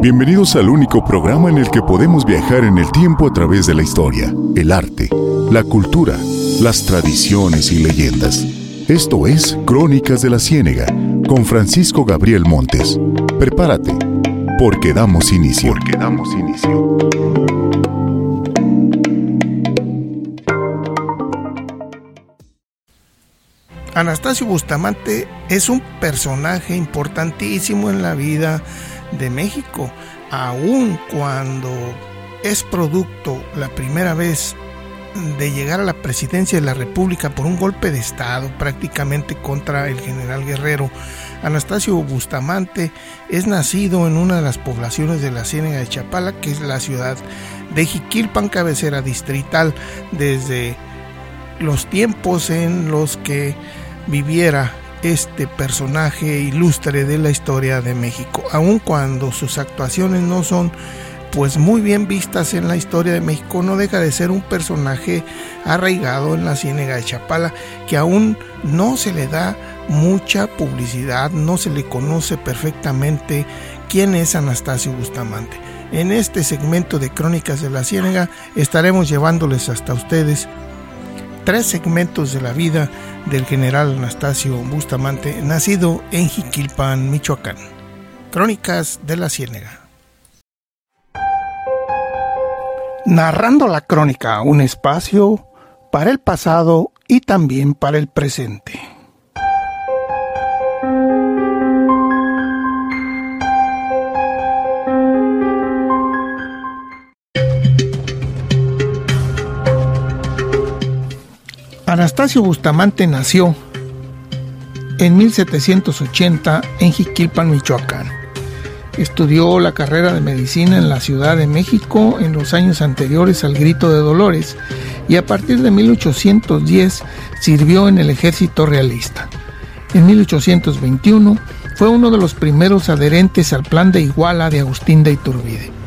Bienvenidos al único programa en el que podemos viajar en el tiempo a través de la historia, el arte, la cultura, las tradiciones y leyendas. Esto es Crónicas de la Ciénega con Francisco Gabriel Montes. Prepárate, porque damos inicio. Porque damos inicio. Anastasio Bustamante es un personaje importantísimo en la vida de México, aun cuando es producto la primera vez de llegar a la presidencia de la República por un golpe de Estado prácticamente contra el general Guerrero. Anastasio Bustamante es nacido en una de las poblaciones de la Ciénaga de Chapala, que es la ciudad de Jiquilpan, cabecera distrital, desde los tiempos en los que viviera este personaje ilustre de la historia de México, aun cuando sus actuaciones no son pues muy bien vistas en la historia de México, no deja de ser un personaje arraigado en la Ciénega de Chapala, que aún no se le da mucha publicidad, no se le conoce perfectamente quién es Anastasio Bustamante. En este segmento de Crónicas de la Ciénega estaremos llevándoles hasta ustedes tres segmentos de la vida del general Anastasio Bustamante, nacido en Jiquilpan, Michoacán. Crónicas de la Ciénega. Narrando la crónica, un espacio para el pasado y también para el presente. Anastasio Bustamante nació en 1780 en Jiquilpan, Michoacán. Estudió la carrera de medicina en la Ciudad de México en los años anteriores al Grito de Dolores y a partir de 1810 sirvió en el ejército realista. En 1821 fue uno de los primeros adherentes al plan de Iguala de Agustín de Iturbide.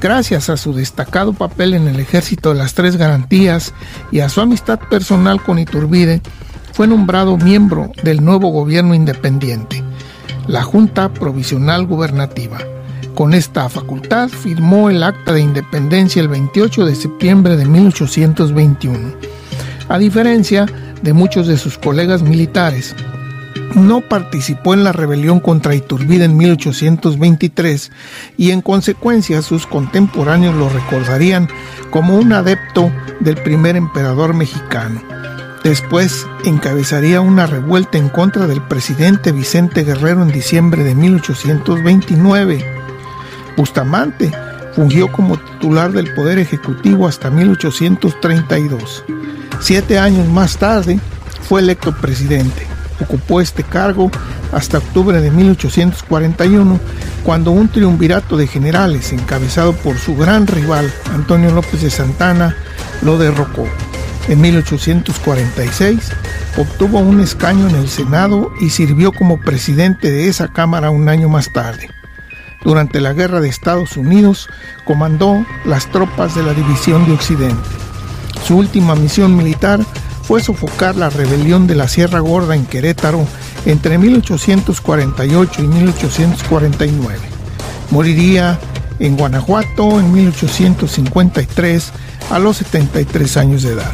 Gracias a su destacado papel en el ejército de las tres garantías y a su amistad personal con Iturbide, fue nombrado miembro del nuevo gobierno independiente, la Junta Provisional Gubernativa. Con esta facultad firmó el acta de independencia el 28 de septiembre de 1821. A diferencia de muchos de sus colegas militares, no participó en la rebelión contra Iturbide en 1823 y en consecuencia sus contemporáneos lo recordarían como un adepto del primer emperador mexicano. Después encabezaría una revuelta en contra del presidente Vicente Guerrero en diciembre de 1829. Bustamante fungió como titular del Poder Ejecutivo hasta 1832. Siete años más tarde fue electo presidente. Ocupó este cargo hasta octubre de 1841, cuando un triunvirato de generales, encabezado por su gran rival, Antonio López de Santana, lo derrocó. En 1846 obtuvo un escaño en el Senado y sirvió como presidente de esa Cámara un año más tarde. Durante la Guerra de Estados Unidos comandó las tropas de la División de Occidente. Su última misión militar fue sofocar la rebelión de la Sierra Gorda en Querétaro entre 1848 y 1849. Moriría en Guanajuato en 1853 a los 73 años de edad.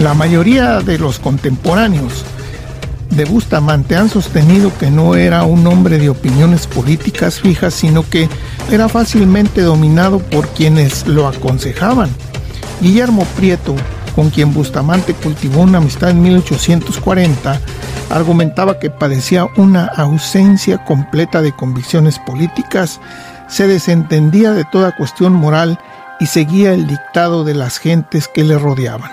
La mayoría de los contemporáneos de Bustamante han sostenido que no era un hombre de opiniones políticas fijas, sino que era fácilmente dominado por quienes lo aconsejaban. Guillermo Prieto, con quien Bustamante cultivó una amistad en 1840, argumentaba que padecía una ausencia completa de convicciones políticas, se desentendía de toda cuestión moral y seguía el dictado de las gentes que le rodeaban.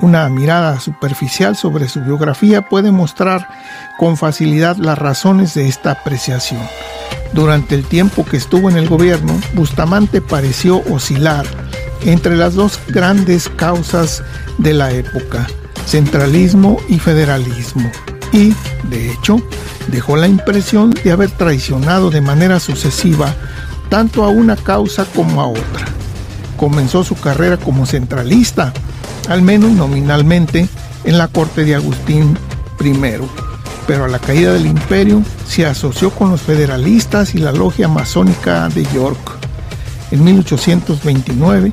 Una mirada superficial sobre su biografía puede mostrar con facilidad las razones de esta apreciación. Durante el tiempo que estuvo en el gobierno, Bustamante pareció oscilar entre las dos grandes causas de la época, centralismo y federalismo, y, de hecho, dejó la impresión de haber traicionado de manera sucesiva tanto a una causa como a otra. Comenzó su carrera como centralista, al menos nominalmente, en la corte de Agustín I. pero a la caída del imperio se asoció con los federalistas y la logia masónica de York. En 1829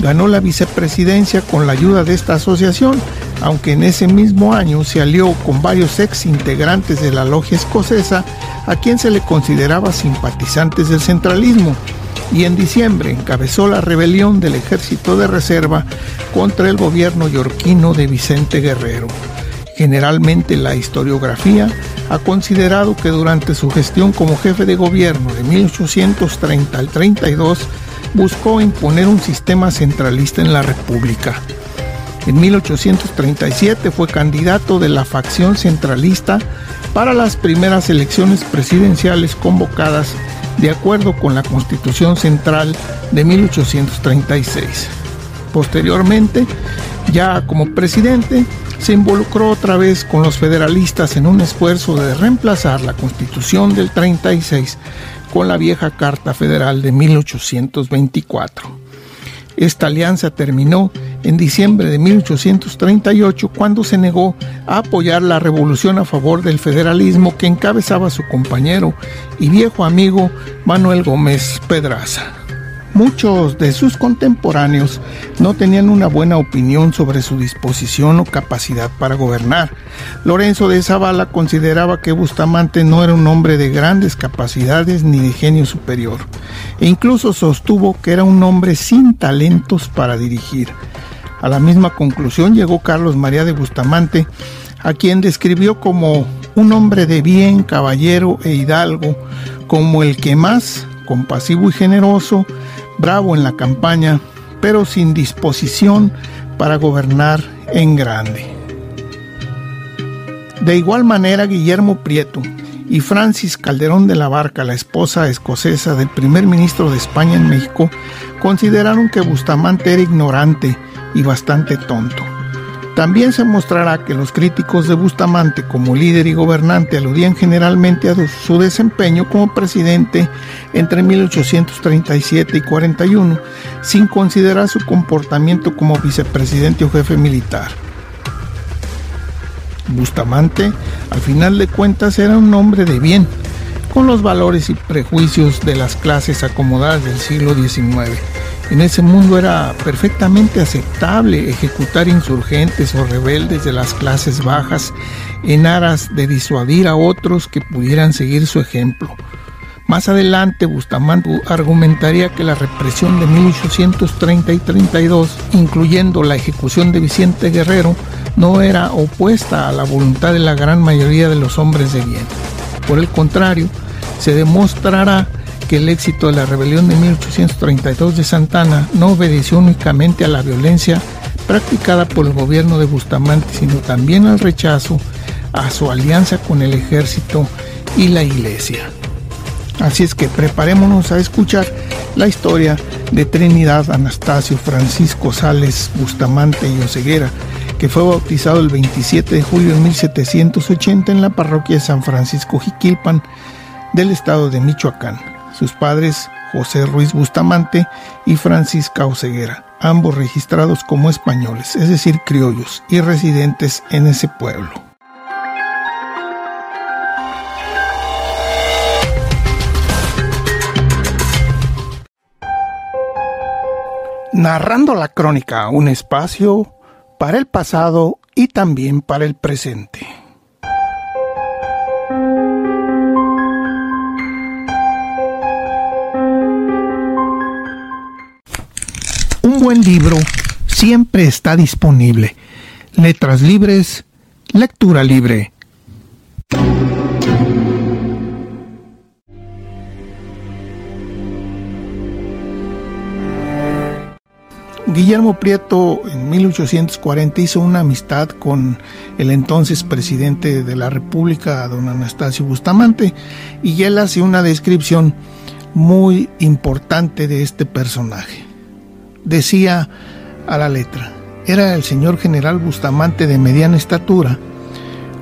ganó la vicepresidencia con la ayuda de esta asociación, aunque en ese mismo año se alió con varios ex integrantes de la logia escocesa a quien se le consideraba simpatizantes del centralismo, y en diciembre encabezó la rebelión del ejército de reserva contra el gobierno yorquino de Vicente Guerrero. Generalmente la historiografía ha considerado que durante su gestión como jefe de gobierno de 1830 al 32 buscó imponer un sistema centralista en la República. En 1837 fue candidato de la facción centralista para las primeras elecciones presidenciales convocadas de acuerdo con la Constitución Central de 1836. Posteriormente, ya como presidente, se involucró otra vez con los federalistas en un esfuerzo de reemplazar la Constitución del 36 con la vieja Carta Federal de 1824. Esta alianza terminó en diciembre de 1838 cuando se negó a apoyar la revolución a favor del federalismo que encabezaba su compañero y viejo amigo Manuel Gómez Pedraza. Muchos de sus contemporáneos no tenían una buena opinión sobre su disposición o capacidad para gobernar. Lorenzo de Zavala consideraba que Bustamante no era un hombre de grandes capacidades ni de genio superior, e incluso sostuvo que era un hombre sin talentos para dirigir. A la misma conclusión llegó Carlos María de Bustamante, a quien describió como un hombre de bien, caballero e hidalgo, como el que más, compasivo y generoso, bravo en la campaña, pero sin disposición para gobernar en grande. De igual manera, Guillermo Prieto y Francis Calderón de la Barca, la esposa escocesa del primer ministro de España en México, consideraron que Bustamante era ignorante y bastante tonto. También se mostrará que los críticos de Bustamante como líder y gobernante aludían generalmente a su desempeño como presidente entre 1837 y 41, sin considerar su comportamiento como vicepresidente o jefe militar. Bustamante, al final de cuentas, era un hombre de bien, con los valores y prejuicios de las clases acomodadas del siglo XIX en ese mundo era perfectamente aceptable ejecutar insurgentes o rebeldes de las clases bajas en aras de disuadir a otros que pudieran seguir su ejemplo. Más adelante, Bustamante argumentaría que la represión de 1830 y 32, incluyendo la ejecución de Vicente Guerrero, no era opuesta a la voluntad de la gran mayoría de los hombres de bien. Por el contrario, se demostrará que el éxito de la rebelión de 1832 de Santana no obedeció únicamente a la violencia practicada por el gobierno de Bustamante, sino también al rechazo a su alianza con el ejército y la iglesia. Así es que preparémonos a escuchar la historia de Trinidad Anastasio Francisco Sales Bustamante y Oseguera, que fue bautizado el 27 de julio de 1780 en la parroquia de San Francisco Jiquilpan del estado de Michoacán sus padres José Ruiz Bustamante y Francisca Oseguera, ambos registrados como españoles, es decir, criollos y residentes en ese pueblo. Narrando la crónica, un espacio para el pasado y también para el presente. Buen libro siempre está disponible. Letras libres, lectura libre. Guillermo Prieto en 1840 hizo una amistad con el entonces presidente de la República, don Anastasio Bustamante, y él hace una descripción muy importante de este personaje decía a la letra. Era el señor general Bustamante de mediana estatura,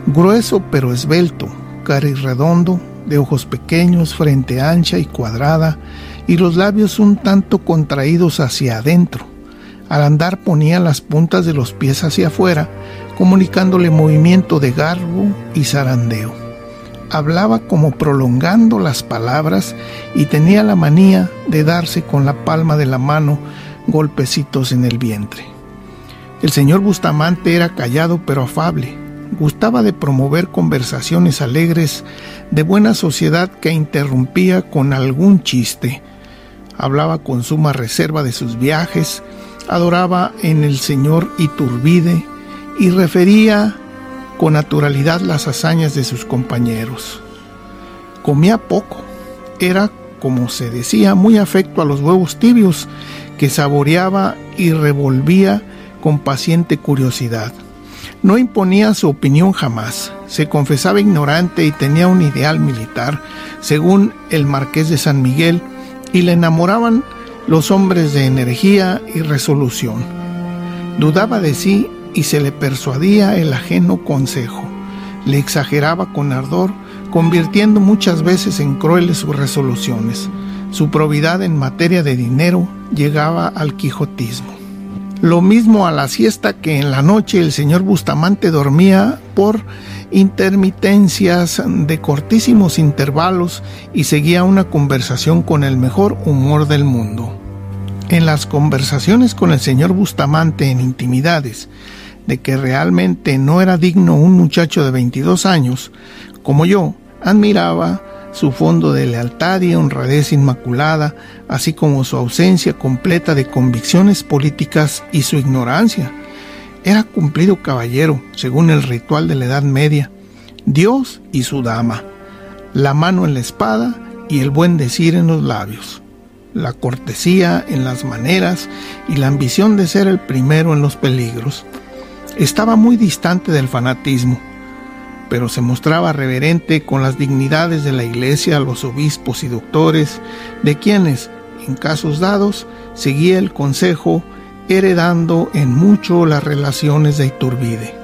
grueso pero esbelto, cari redondo, de ojos pequeños, frente ancha y cuadrada, y los labios un tanto contraídos hacia adentro. Al andar ponía las puntas de los pies hacia afuera, comunicándole movimiento de garbo y zarandeo. Hablaba como prolongando las palabras y tenía la manía de darse con la palma de la mano golpecitos en el vientre. El señor Bustamante era callado pero afable. Gustaba de promover conversaciones alegres de buena sociedad que interrumpía con algún chiste. Hablaba con suma reserva de sus viajes, adoraba en el señor Iturbide y refería con naturalidad las hazañas de sus compañeros. Comía poco, era, como se decía, muy afecto a los huevos tibios, que saboreaba y revolvía con paciente curiosidad. No imponía su opinión jamás, se confesaba ignorante y tenía un ideal militar, según el marqués de San Miguel, y le enamoraban los hombres de energía y resolución. Dudaba de sí y se le persuadía el ajeno consejo. Le exageraba con ardor, convirtiendo muchas veces en crueles sus resoluciones. Su probidad en materia de dinero llegaba al quijotismo. Lo mismo a la siesta que en la noche el señor Bustamante dormía por intermitencias de cortísimos intervalos y seguía una conversación con el mejor humor del mundo. En las conversaciones con el señor Bustamante en intimidades, de que realmente no era digno un muchacho de 22 años, como yo, admiraba su fondo de lealtad y honradez inmaculada, así como su ausencia completa de convicciones políticas y su ignorancia. Era cumplido caballero, según el ritual de la Edad Media, Dios y su dama, la mano en la espada y el buen decir en los labios, la cortesía en las maneras y la ambición de ser el primero en los peligros. Estaba muy distante del fanatismo, pero se mostraba reverente con las dignidades de la iglesia, los obispos y doctores, de quienes, en casos dados, seguía el consejo, heredando en mucho las relaciones de Iturbide.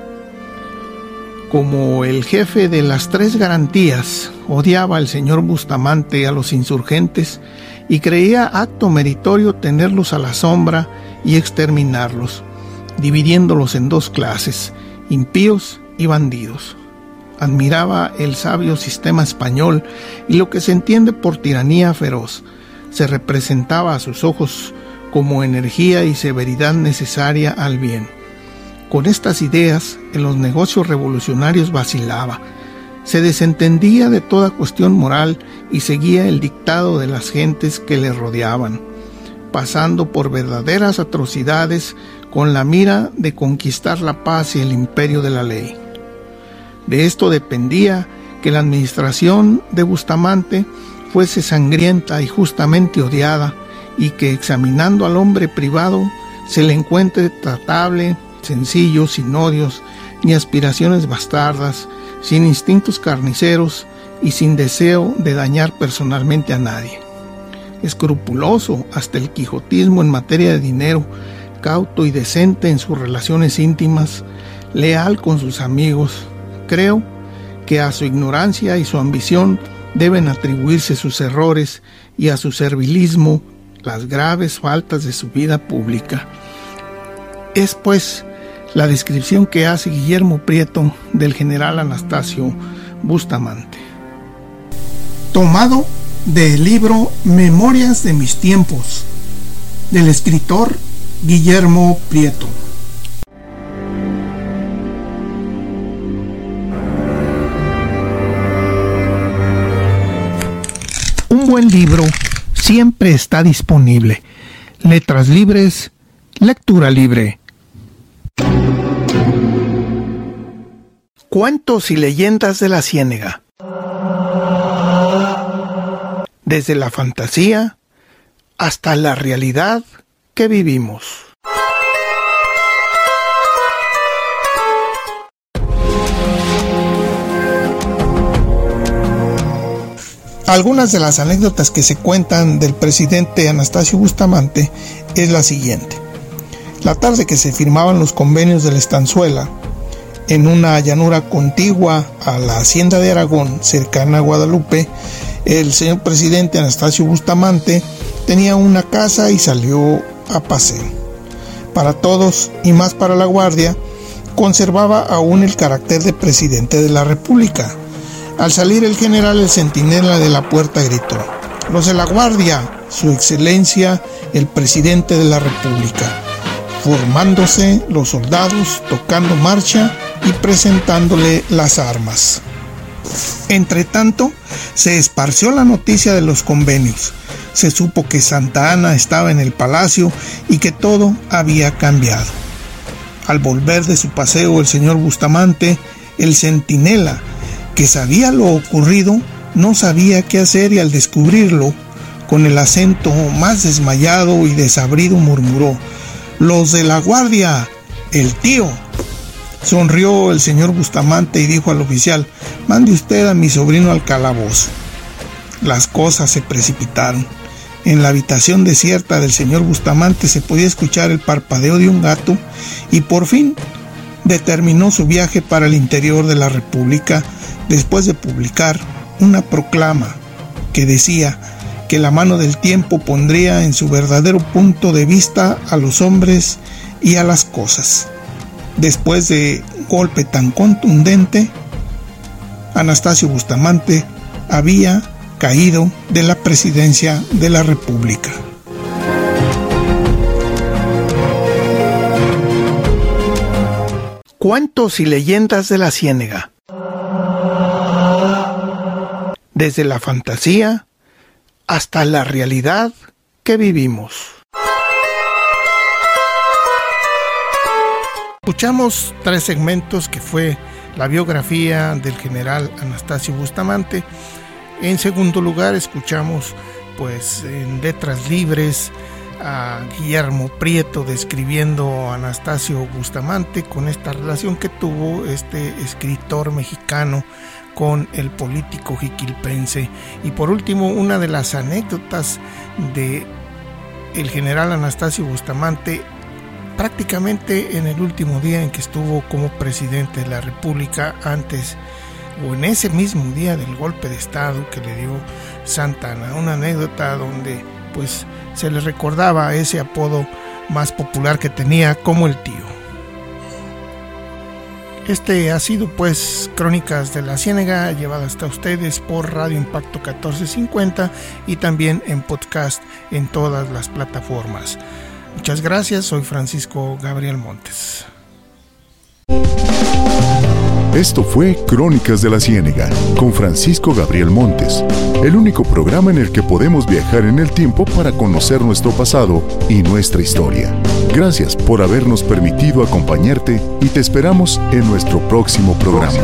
Como el jefe de las tres garantías odiaba al señor Bustamante a los insurgentes y creía acto meritorio tenerlos a la sombra y exterminarlos, dividiéndolos en dos clases, impíos y bandidos admiraba el sabio sistema español y lo que se entiende por tiranía feroz. Se representaba a sus ojos como energía y severidad necesaria al bien. Con estas ideas, en los negocios revolucionarios vacilaba, se desentendía de toda cuestión moral y seguía el dictado de las gentes que le rodeaban, pasando por verdaderas atrocidades con la mira de conquistar la paz y el imperio de la ley. De esto dependía que la administración de Bustamante fuese sangrienta y justamente odiada y que examinando al hombre privado se le encuentre tratable, sencillo, sin odios ni aspiraciones bastardas, sin instintos carniceros y sin deseo de dañar personalmente a nadie. Escrupuloso hasta el quijotismo en materia de dinero, cauto y decente en sus relaciones íntimas, leal con sus amigos, Creo que a su ignorancia y su ambición deben atribuirse sus errores y a su servilismo las graves faltas de su vida pública. Es pues la descripción que hace Guillermo Prieto del general Anastasio Bustamante. Tomado del libro Memorias de mis tiempos del escritor Guillermo Prieto. Libro siempre está disponible. Letras libres, lectura libre. Cuentos y leyendas de la Ciénega. Desde la fantasía hasta la realidad que vivimos. Algunas de las anécdotas que se cuentan del presidente Anastasio Bustamante es la siguiente. La tarde que se firmaban los convenios de la estanzuela, en una llanura contigua a la hacienda de Aragón, cercana a Guadalupe, el señor presidente Anastasio Bustamante tenía una casa y salió a paseo. Para todos y más para la guardia, conservaba aún el carácter de presidente de la República. Al salir el general, el centinela de la puerta gritó, los de la Guardia, su excelencia, el presidente de la República, formándose los soldados, tocando marcha y presentándole las armas. Entre tanto, se esparció la noticia de los convenios. Se supo que Santa Ana estaba en el palacio y que todo había cambiado. Al volver de su paseo el señor Bustamante, el centinela, que sabía lo ocurrido, no sabía qué hacer y al descubrirlo, con el acento más desmayado y desabrido murmuró, Los de la guardia, el tío. Sonrió el señor Bustamante y dijo al oficial, mande usted a mi sobrino al calabozo. Las cosas se precipitaron. En la habitación desierta del señor Bustamante se podía escuchar el parpadeo de un gato y por fin determinó su viaje para el interior de la República después de publicar una proclama que decía que la mano del tiempo pondría en su verdadero punto de vista a los hombres y a las cosas. Después de golpe tan contundente, Anastasio Bustamante había caído de la presidencia de la República. Cuentos y leyendas de la Ciénega. Desde la fantasía hasta la realidad que vivimos. Escuchamos tres segmentos que fue la biografía del general Anastasio Bustamante. En segundo lugar escuchamos pues en letras libres a Guillermo Prieto describiendo a Anastasio Bustamante con esta relación que tuvo este escritor mexicano con el político jiquilpense. Y por último, una de las anécdotas de el general Anastasio Bustamante prácticamente en el último día en que estuvo como presidente de la República antes o en ese mismo día del golpe de estado que le dio Santana, una anécdota donde pues se le recordaba ese apodo más popular que tenía como el tío. Este ha sido pues Crónicas de la Ciénega llevado hasta ustedes por Radio Impacto 1450 y también en podcast en todas las plataformas. Muchas gracias, soy Francisco Gabriel Montes. Esto fue Crónicas de la Ciénega con Francisco Gabriel Montes, el único programa en el que podemos viajar en el tiempo para conocer nuestro pasado y nuestra historia. Gracias por habernos permitido acompañarte y te esperamos en nuestro próximo programa.